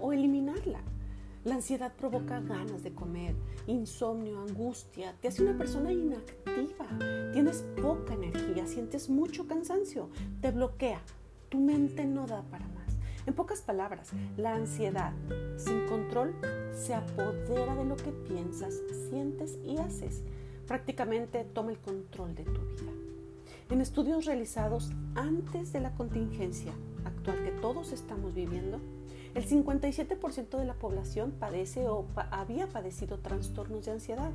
o eliminarla. La ansiedad provoca ganas de comer, insomnio, angustia, te hace una persona inactiva, tienes poca energía, sientes mucho cansancio, te bloquea, tu mente no da para más. En pocas palabras, la ansiedad sin control se apodera de lo que piensas, sientes y haces. Prácticamente toma el control de tu vida. En estudios realizados antes de la contingencia actual que todos estamos viviendo, el 57% de la población padece o había padecido trastornos de ansiedad.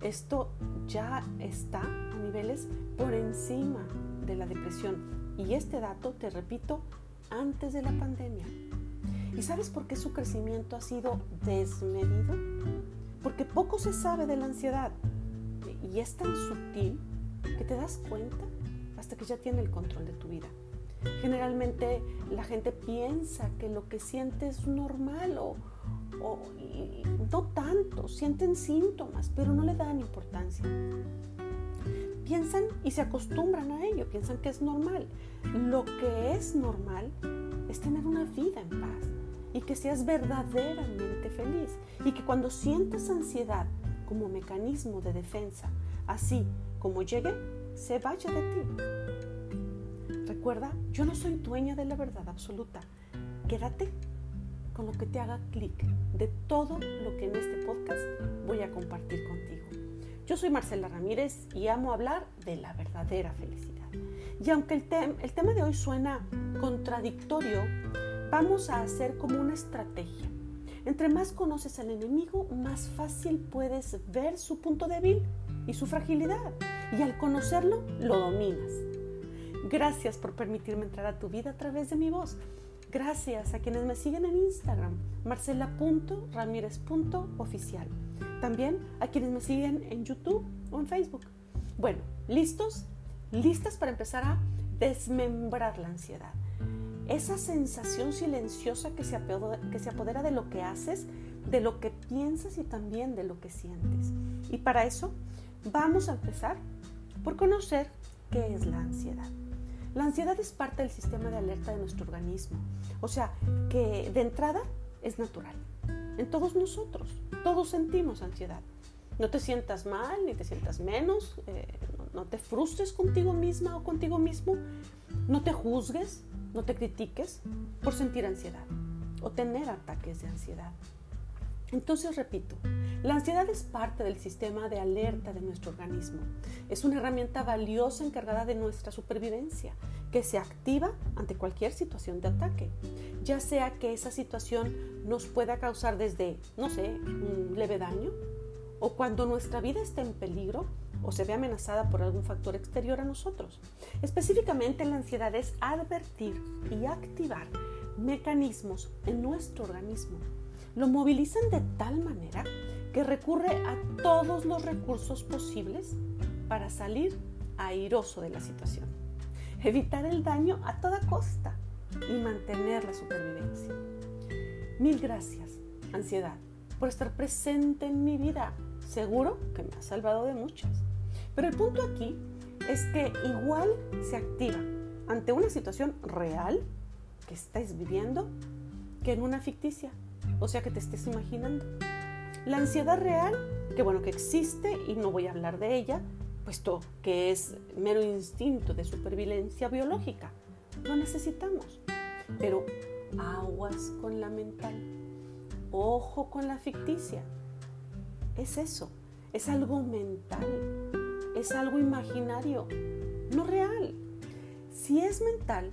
Esto ya está a niveles por encima de la depresión. Y este dato, te repito, antes de la pandemia. ¿Y sabes por qué su crecimiento ha sido desmedido? Porque poco se sabe de la ansiedad y es tan sutil que te das cuenta hasta que ya tiene el control de tu vida. Generalmente la gente piensa que lo que siente es normal o, no tanto, sienten síntomas, pero no le dan importancia. Piensan y se acostumbran a ello, piensan que es normal. Lo que es normal es tener una vida en paz y que seas verdaderamente feliz y que cuando sientas ansiedad como mecanismo de defensa, así como llegue, se vaya de ti. Recuerda, yo no soy dueña de la verdad absoluta. Quédate con lo que te haga clic de todo lo que en este podcast voy a compartir contigo. Yo soy Marcela Ramírez y amo hablar de la verdadera felicidad. Y aunque el, el tema de hoy suena contradictorio, vamos a hacer como una estrategia. Entre más conoces al enemigo, más fácil puedes ver su punto débil y su fragilidad. Y al conocerlo, lo dominas. Gracias por permitirme entrar a tu vida a través de mi voz. Gracias a quienes me siguen en Instagram, marcela.ramírez.oficial. También a quienes me siguen en YouTube o en Facebook. Bueno, ¿listos? ¿Listas para empezar a desmembrar la ansiedad? Esa sensación silenciosa que se, apodera, que se apodera de lo que haces, de lo que piensas y también de lo que sientes. Y para eso vamos a empezar por conocer qué es la ansiedad. La ansiedad es parte del sistema de alerta de nuestro organismo. O sea, que de entrada es natural. En todos nosotros, todos sentimos ansiedad. No te sientas mal ni te sientas menos, eh, no, no te frustres contigo misma o contigo mismo, no te juzgues, no te critiques por sentir ansiedad o tener ataques de ansiedad. Entonces, repito, la ansiedad es parte del sistema de alerta de nuestro organismo. Es una herramienta valiosa encargada de nuestra supervivencia, que se activa ante cualquier situación de ataque, ya sea que esa situación nos pueda causar desde, no sé, un leve daño, o cuando nuestra vida está en peligro o se ve amenazada por algún factor exterior a nosotros. Específicamente la ansiedad es advertir y activar mecanismos en nuestro organismo lo movilizan de tal manera que recurre a todos los recursos posibles para salir airoso de la situación, evitar el daño a toda costa y mantener la supervivencia. Mil gracias, ansiedad, por estar presente en mi vida. Seguro que me ha salvado de muchas. Pero el punto aquí es que igual se activa ante una situación real que estáis viviendo que en una ficticia o sea que te estés imaginando. La ansiedad real, que bueno, que existe y no voy a hablar de ella, puesto que es mero instinto de supervivencia biológica. Lo necesitamos. Pero aguas con la mental. Ojo con la ficticia. Es eso. Es algo mental. Es algo imaginario. No real. Si es mental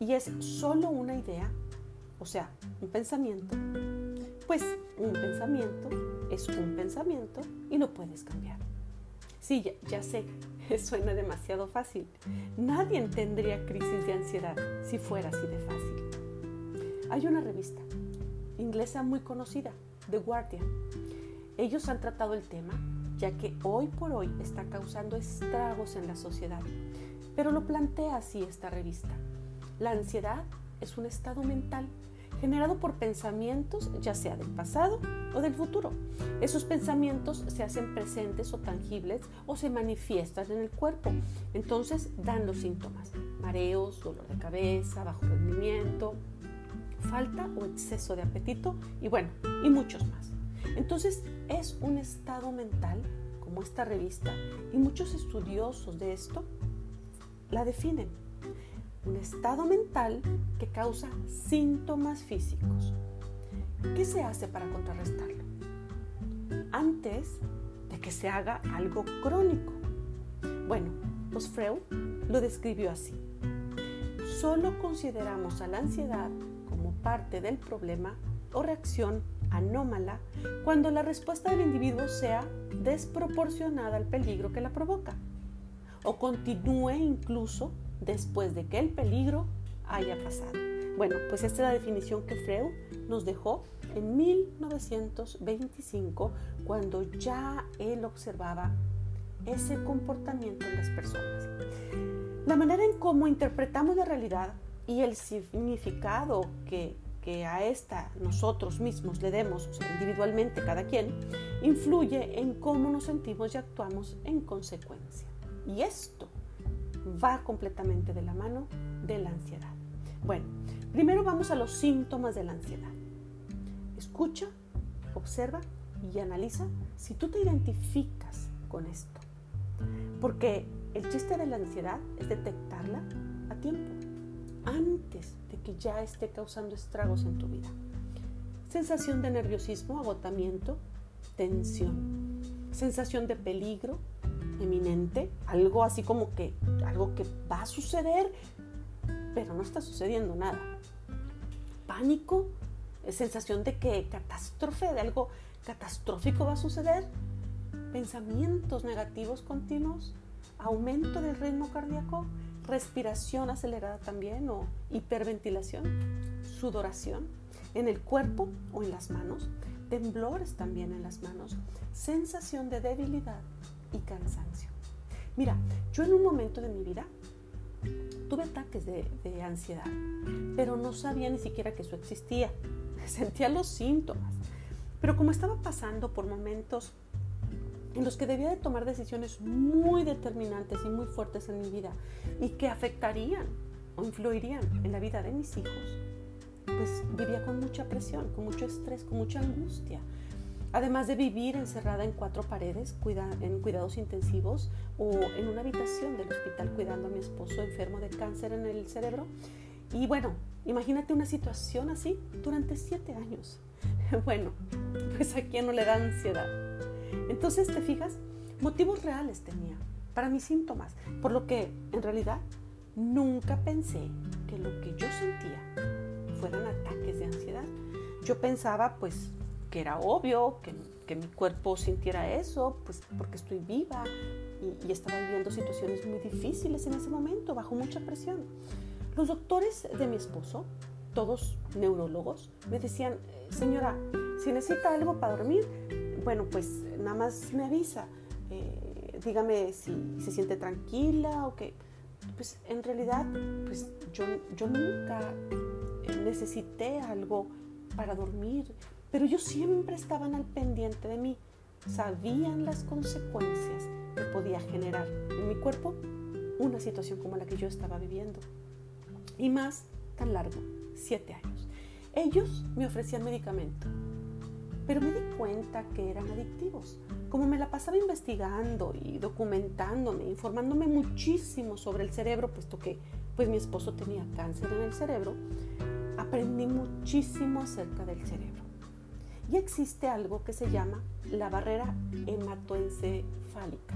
y es solo una idea, o sea, un pensamiento, pues un pensamiento es un pensamiento y lo puedes cambiar. Sí, ya, sé, suena demasiado fácil. Nadie tendría crisis de ansiedad si fuera así de fácil. Hay una revista inglesa muy conocida, The Guardian. Ellos han tratado el tema ya que hoy por hoy está causando estragos en la sociedad. Pero lo plantea así esta revista. La ansiedad es un estado mental generado por pensamientos ya sea del pasado o del futuro. Esos pensamientos se hacen presentes o tangibles o se manifiestan en el cuerpo. Entonces dan los síntomas, mareos, dolor de cabeza, bajo rendimiento, falta o exceso de apetito y bueno, y muchos más. Entonces es un estado mental, como esta revista, y muchos estudiosos de esto la definen. Un estado mental que causa síntomas físicos. ¿Qué se hace para contrarrestarlo? Antes de que se haga algo crónico. Bueno, pues Freud lo describió así. Solo consideramos a la ansiedad como parte del problema o reacción anómala cuando la respuesta del individuo sea desproporcionada al peligro que la provoca o continúe incluso después de que el peligro haya pasado. Bueno, pues esta es la definición que Freud nos dejó en 1925 cuando ya él observaba ese comportamiento en las personas. La manera en cómo interpretamos la realidad y el significado que, a esta nosotros mismos le demos, individualmente cada quien, influye en cómo nos sentimos y actuamos en consecuencia. Y esto va completamente de la mano de la ansiedad. Bueno, primero vamos a los síntomas de la ansiedad. Escucha, observa y analiza si tú te identificas con esto. Porque el chiste de la ansiedad es detectarla a tiempo, antes de que ya esté causando estragos en tu vida. Sensación de nerviosismo, agotamiento, tensión. Sensación de peligro eminente, algo así como que algo que va a suceder, pero no está sucediendo nada. Pánico, sensación de que catástrofe, de algo catastrófico va a suceder. Pensamientos negativos continuos, aumento del ritmo cardíaco, respiración acelerada también o hiperventilación, sudoración en el cuerpo o en las manos, temblores también en las manos, sensación de debilidad y cansancio. Mira, yo en un momento de mi vida tuve ataques de, de ansiedad, pero no sabía ni siquiera que eso existía. Sentía los síntomas, pero como estaba pasando por momentos en los que debía de tomar decisiones muy determinantes y muy fuertes en mi vida y que afectarían o influirían en la vida de mis hijos, pues vivía con mucha presión, con mucho estrés, con mucha angustia. Además de vivir encerrada en cuatro paredes, en cuidados intensivos o en una habitación del hospital cuidando a mi esposo enfermo de cáncer en el cerebro. Y bueno, imagínate una situación así durante siete años. Bueno, pues a quién no le da ansiedad. Entonces, ¿te fijas? Motivos reales tenía para mis síntomas, por lo que en realidad nunca pensé que lo que yo sentía fueran ataques de ansiedad. Yo pensaba pues que era obvio que, mi cuerpo sintiera eso, pues porque estoy viva y, y estaba viviendo situaciones muy difíciles en ese momento, bajo mucha presión. Los doctores de mi esposo, todos neurólogos, me decían, señora, si necesita algo para dormir, bueno, pues nada más me avisa. Eh, dígame si se siente tranquila o que, pues en realidad, pues yo, yo nunca necesité algo para dormir, pero ellos siempre estaban al pendiente de mí, sabían las consecuencias que podía generar en mi cuerpo una situación como la que yo estaba viviendo. Y más tan largo, siete años. Ellos me ofrecían medicamento, pero me di cuenta que eran adictivos. Como me la pasaba investigando y documentándome, informándome muchísimo sobre el cerebro, puesto que pues mi esposo tenía cáncer en el cerebro, aprendí muchísimo acerca del cerebro. Y existe algo que se llama la barrera hematoencefálica,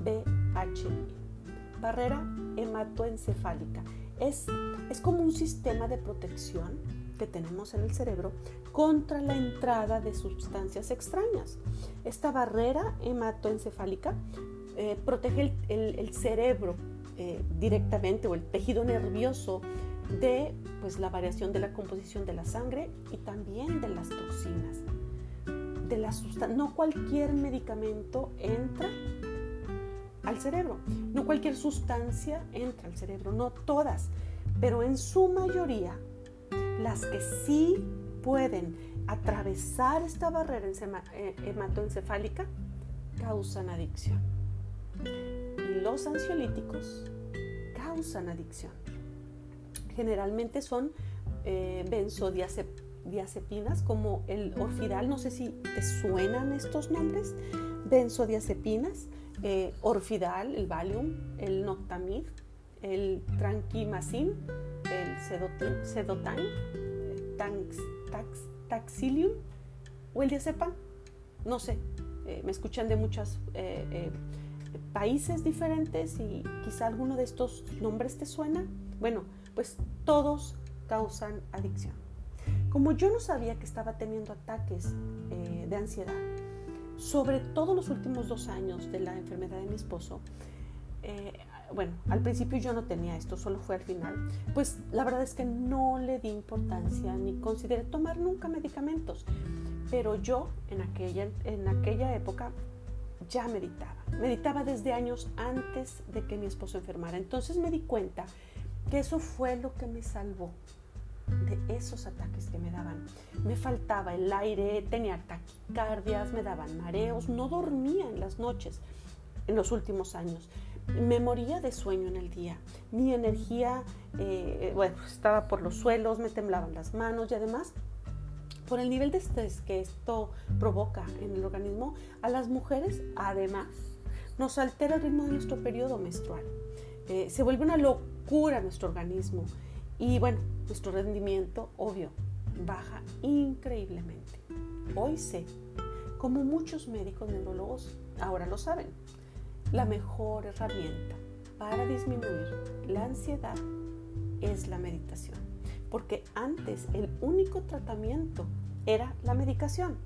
BHI. Barrera hematoencefálica. Es, es como un sistema de protección que tenemos en el cerebro contra la entrada de sustancias extrañas. Esta barrera hematoencefálica eh, protege el, cerebro eh, directamente o el tejido nervioso de pues, la variación de la composición de la sangre y también de las toxinas. De la no cualquier medicamento entra al cerebro, no cualquier sustancia entra al cerebro, no todas, pero en su mayoría las que sí pueden atravesar esta barrera eh, hematoencefálica causan adicción. Y los ansiolíticos causan adicción. Generalmente son eh, benzodiazepinas como el orfidal, no sé si te suenan estos nombres, benzodiazepinas, eh, orfidal, el Valium, el Noctamid, el Tranquimacin, el Sedotine, tax, Taxilium o el diazepam, no sé, eh, me escuchan de muchos países diferentes y quizá alguno de estos nombres te suena. Bueno, pues todos causan adicción. Como yo no sabía que estaba teniendo ataques eh, de ansiedad, sobre todo los últimos dos años de la enfermedad de mi esposo, eh, bueno, al principio yo no tenía esto, solo fue al final, pues la verdad es que no le di importancia ni consideré tomar nunca medicamentos. Pero yo en aquella, en aquella época ya meditaba. Meditaba desde años antes de que mi esposo enfermara. Entonces me di cuenta que eso fue lo que me salvó de esos ataques que me daban. Me faltaba el aire, tenía taquicardias, me daban mareos, no dormía en las noches en los últimos años. Me moría de sueño en el día. Mi energía, eh, bueno, estaba por los suelos, me temblaban las manos y además por el nivel de estrés que esto provoca en el organismo, a las mujeres además nos altera el ritmo de nuestro periodo menstrual. Eh, se vuelve una locura nuestro organismo y bueno, nuestro rendimiento, obvio, baja increíblemente. Hoy sé, como muchos médicos neurólogos ahora lo saben, la mejor herramienta para disminuir la ansiedad es la meditación porque antes el único tratamiento era la medicación.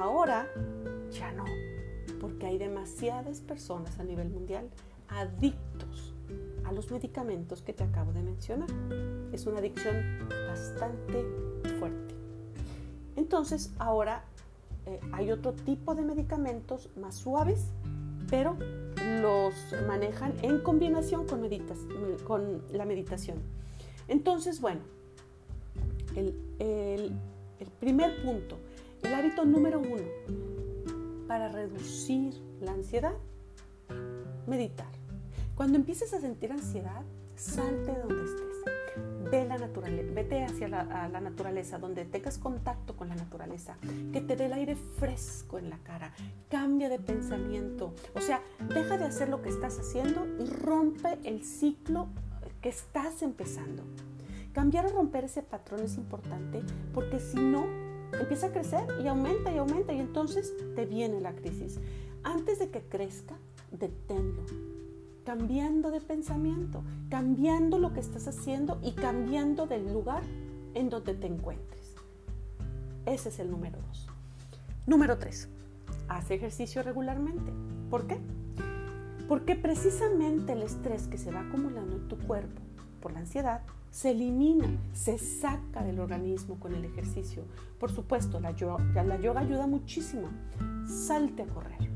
Ahora ya no, porque hay demasiadas personas a nivel mundial adictos a los medicamentos que te acabo de mencionar. Es una adicción bastante fuerte. Entonces ahora eh, hay otro tipo de medicamentos más suaves, pero los manejan en combinación con, con la meditación. Entonces, bueno, el, primer punto, el hábito número uno para reducir la ansiedad, meditar. Cuando empieces a sentir ansiedad, salte de donde estés. Ve la naturaleza, vete hacia la, la, naturaleza, donde tengas contacto con la naturaleza, que te dé el aire fresco en la cara, cambia de pensamiento, o sea, deja de hacer lo que estás haciendo y rompe el ciclo que estás empezando. Cambiar o romper ese patrón es importante porque si no, empieza a crecer y aumenta y aumenta y entonces te viene la crisis. Antes de que crezca, deténlo. Cambiando de pensamiento, cambiando lo que estás haciendo y cambiando del lugar en donde te encuentres. Ese es el número dos. Número tres, haz ejercicio regularmente. ¿Por qué? Porque precisamente el estrés que se va acumulando en tu cuerpo por la ansiedad se elimina, se saca del organismo con el ejercicio. Por supuesto, la yoga, la yoga ayuda muchísimo. Salte a correr,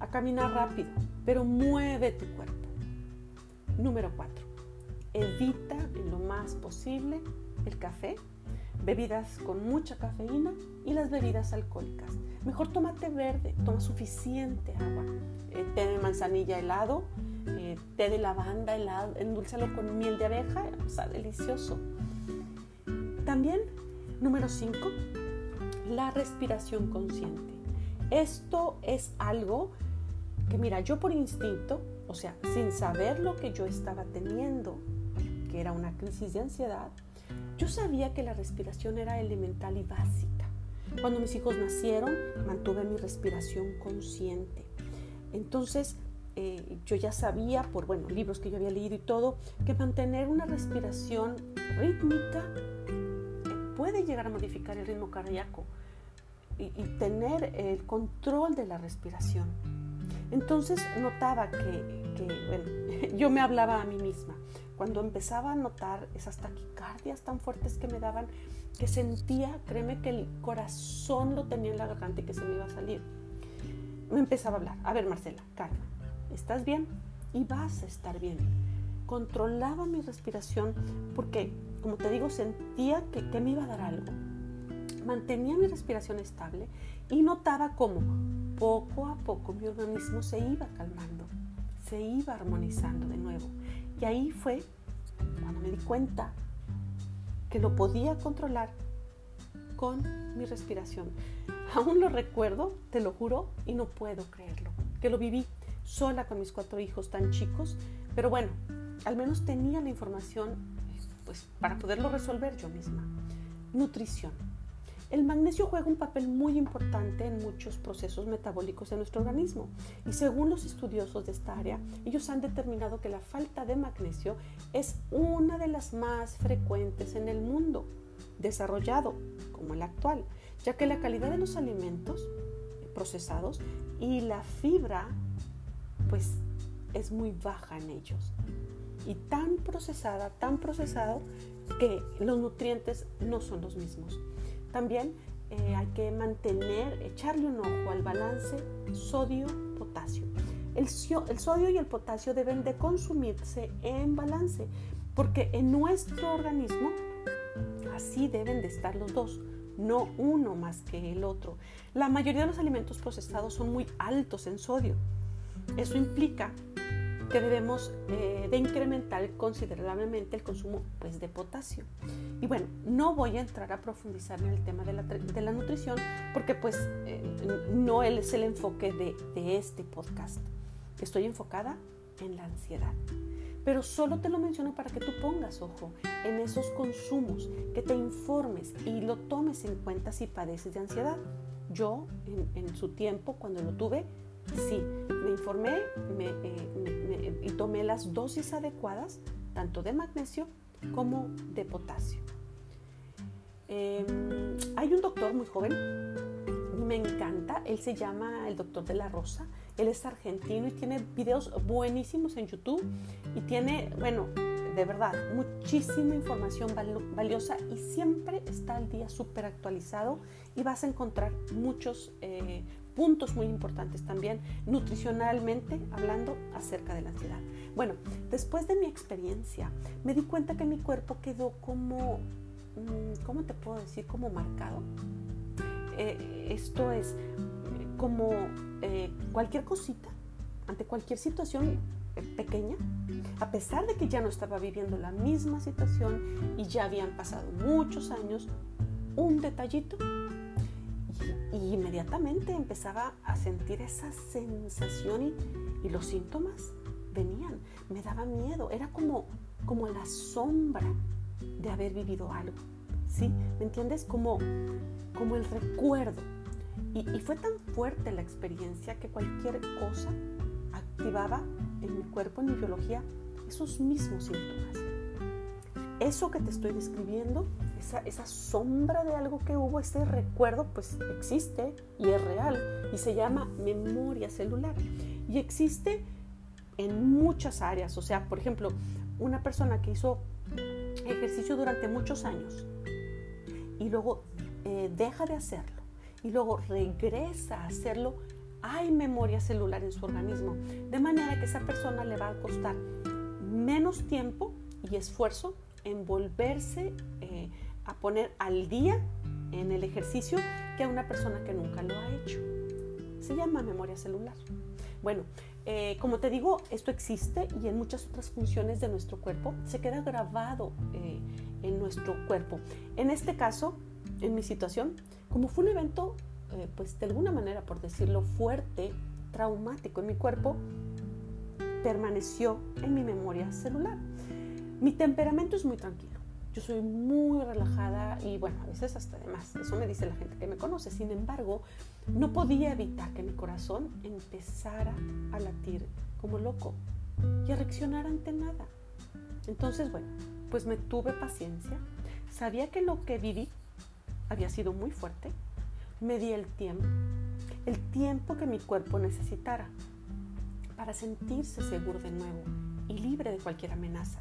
a caminar rápido, pero mueve tu cuerpo. Número 4. Evita lo más posible el café, bebidas con mucha cafeína y las bebidas alcohólicas. Mejor toma té verde, toma suficiente agua. Eh, té de manzanilla helado, eh, té de lavanda helado, endulzalo con miel de abeja, o delicioso. También, número 5, la respiración consciente. Esto es algo que, mira, yo por instinto, o sea, sin saber lo que yo estaba teniendo, que era una crisis de ansiedad, yo sabía que la respiración era elemental y básica. Cuando mis hijos nacieron, mantuve mi respiración consciente. Entonces, eh, yo ya sabía, por bueno, libros que yo había leído y todo, que mantener una respiración rítmica eh, puede llegar a modificar el ritmo cardíaco y, tener el control de la respiración. Entonces notaba que, bueno, yo me hablaba a mí misma. Cuando empezaba a notar esas taquicardias tan fuertes que me daban, que sentía, créeme que el corazón lo tenía en la garganta y que se me iba a salir. Me empezaba a hablar, a ver Marcela, calma, ¿estás bien? Y vas a estar bien. Controlaba mi respiración porque, como te digo, sentía que, que me iba a dar algo. Mantenía mi respiración estable y notaba cómo poco a poco mi organismo se iba calmando, se iba armonizando de nuevo. Y ahí fue cuando me di cuenta que lo podía controlar con mi respiración. Aún lo recuerdo, te lo juro, y no puedo creerlo, que lo viví sola con mis cuatro hijos tan chicos, pero bueno, al menos tenía la información pues, para poderlo resolver yo misma. Nutrición. El magnesio juega un papel muy importante en muchos procesos metabólicos de nuestro organismo y según los estudiosos de esta área, ellos han determinado que la falta de magnesio es una de las más frecuentes en el mundo desarrollado como el actual, ya que la calidad de los alimentos procesados y la fibra pues es muy baja en ellos y tan procesada, tan procesado que los nutrientes no son los mismos. También eh, hay que mantener, echarle un ojo al balance sodio-potasio. El, el sodio y el potasio deben de consumirse en balance porque en nuestro organismo así deben de estar los dos, no uno más que el otro. La mayoría de los alimentos procesados son muy altos en sodio. Eso implica que debemos eh, de incrementar considerablemente el consumo pues, de potasio. Y bueno, no voy a entrar a profundizar en el tema de la, de la nutrición porque pues eh, no es el enfoque de, de este podcast. Estoy enfocada en la ansiedad. Pero solo te lo menciono para que tú pongas ojo en esos consumos, que te informes y lo tomes en cuenta si padeces de ansiedad. Yo en, en su tiempo, cuando lo tuve, sí, me informé eh, y tomé las dosis adecuadas, tanto de magnesio como de potasio. Em, hay un doctor muy joven, me encanta, él se llama el doctor de la Rosa, él es argentino y tiene videos buenísimos en YouTube y tiene, bueno, de verdad, muchísima información valiosa y siempre está al día súper actualizado y vas a encontrar muchos eh, puntos muy importantes también nutricionalmente hablando acerca de la ansiedad. Bueno, después de mi experiencia me di cuenta que mi cuerpo quedó como, mm, ¿cómo te puedo decir? Como marcado. Eh, esto es como eh, cualquier cosita, ante cualquier situación eh, pequeña, a pesar de que ya no estaba viviendo la misma situación y ya habían pasado muchos años, un detallito y inmediatamente empezaba a sentir esa sensación y, los síntomas venían. Me daba miedo, era como, como la sombra de haber vivido algo. ¿Sí? ¿Me entiendes? Como, como el recuerdo. Y, y fue tan fuerte la experiencia que cualquier cosa activaba en mi cuerpo, en mi biología, esos mismos síntomas. Eso que te estoy describiendo esa, sombra de algo que hubo, ese recuerdo, pues existe y es real y se llama memoria celular. Y existe en muchas áreas, o sea, por ejemplo, una persona que hizo ejercicio durante muchos años y luego eh, deja de hacerlo y luego regresa a hacerlo, hay memoria celular en su organismo, de manera que esa persona le va a costar menos tiempo y esfuerzo en volverse eh, a poner al día en el ejercicio que a una persona que nunca lo ha hecho. Se llama memoria celular. Bueno, eh, como te digo, esto existe y en muchas otras funciones de nuestro cuerpo se queda grabado eh, en nuestro cuerpo. En este caso, en mi situación, como fue un evento, eh, pues de alguna manera, por decirlo, fuerte, traumático en mi cuerpo, permaneció en mi memoria celular. Mi temperamento es muy tranquilo yo soy muy relajada y bueno, a veces hasta de más. Eso me dice la gente que me conoce. Sin embargo, no podía evitar que mi corazón empezara a latir como loco y a reaccionar ante nada. Entonces, bueno, pues me tuve paciencia. Sabía que lo que viví había sido muy fuerte. Me di el tiempo, el tiempo que mi cuerpo necesitara para sentirse seguro de nuevo y libre de cualquier amenaza.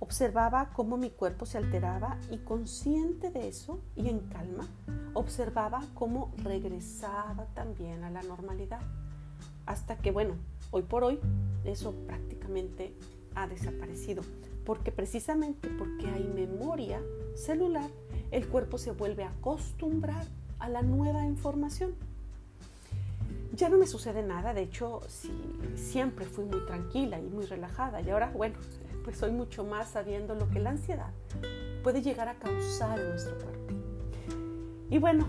Observaba cómo mi cuerpo se alteraba y consciente de eso y en calma, observaba cómo regresaba también a la normalidad. Hasta que, bueno, hoy por hoy eso prácticamente ha desaparecido. Porque precisamente porque hay memoria celular, el cuerpo se vuelve a acostumbrar a la nueva información. Ya no me sucede nada, de hecho, siempre fui muy tranquila y muy relajada. Y ahora, bueno, pues soy mucho más sabiendo lo que la ansiedad puede llegar a causar en nuestro cuerpo. Y bueno,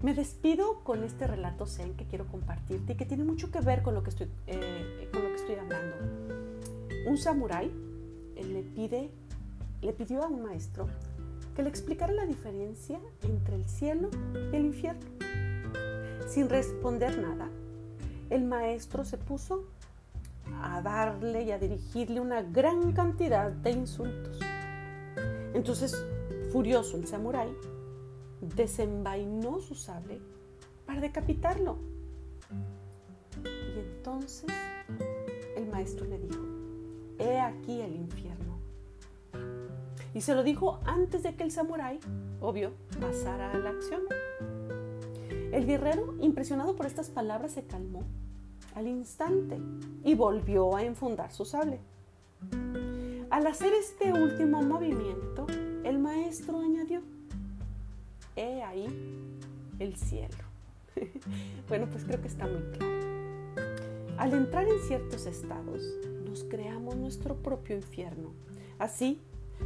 me despido con este relato zen que quiero compartirte y que tiene mucho que ver con lo que estoy, eh, con lo que estoy hablando. Un samurái le, pide, le pidió a un maestro que le explicara la diferencia entre el cielo y el infierno. Sin responder nada, el maestro se puso a darle y a dirigirle una gran cantidad de insultos. Entonces, furioso el samurái, desenvainó su sable para decapitarlo. Y entonces el maestro le dijo, he aquí el infierno. Y se lo dijo antes de que el samurái, obvio, pasara a la acción. El guerrero, impresionado por estas palabras, se calmó al instante y volvió a enfundar su sable. Al hacer este último movimiento, el maestro añadió, he ahí el cielo. bueno, pues creo que está muy claro. Al entrar en ciertos estados, nos creamos nuestro propio infierno, así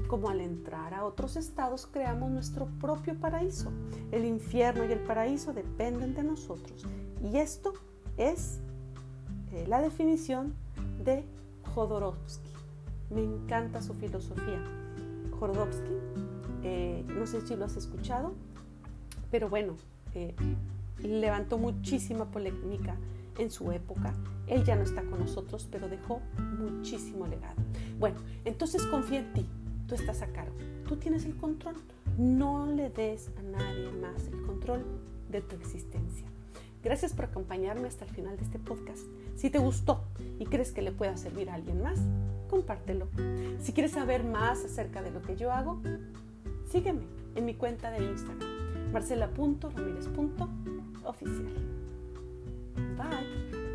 como al entrar a otros estados creamos nuestro propio paraíso. El infierno y el paraíso dependen de nosotros. Y esto es la definición de Jodorowsky. Me encanta su filosofía. Jodorowsky, eh, no sé si lo has escuchado, pero bueno, eh, levantó muchísima polémica en su época. Él ya no está con nosotros, pero dejó muchísimo legado. Bueno, entonces confía en ti. Tú estás a cargo. Tú tienes el control. No le des a nadie más el control de tu existencia. Gracias por acompañarme hasta el final de este podcast. Si te gustó y crees que le pueda servir a alguien más, compártelo. Si quieres saber más acerca de lo que yo hago, sígueme en mi cuenta de Instagram, marcela.ramírez.oficial. Bye.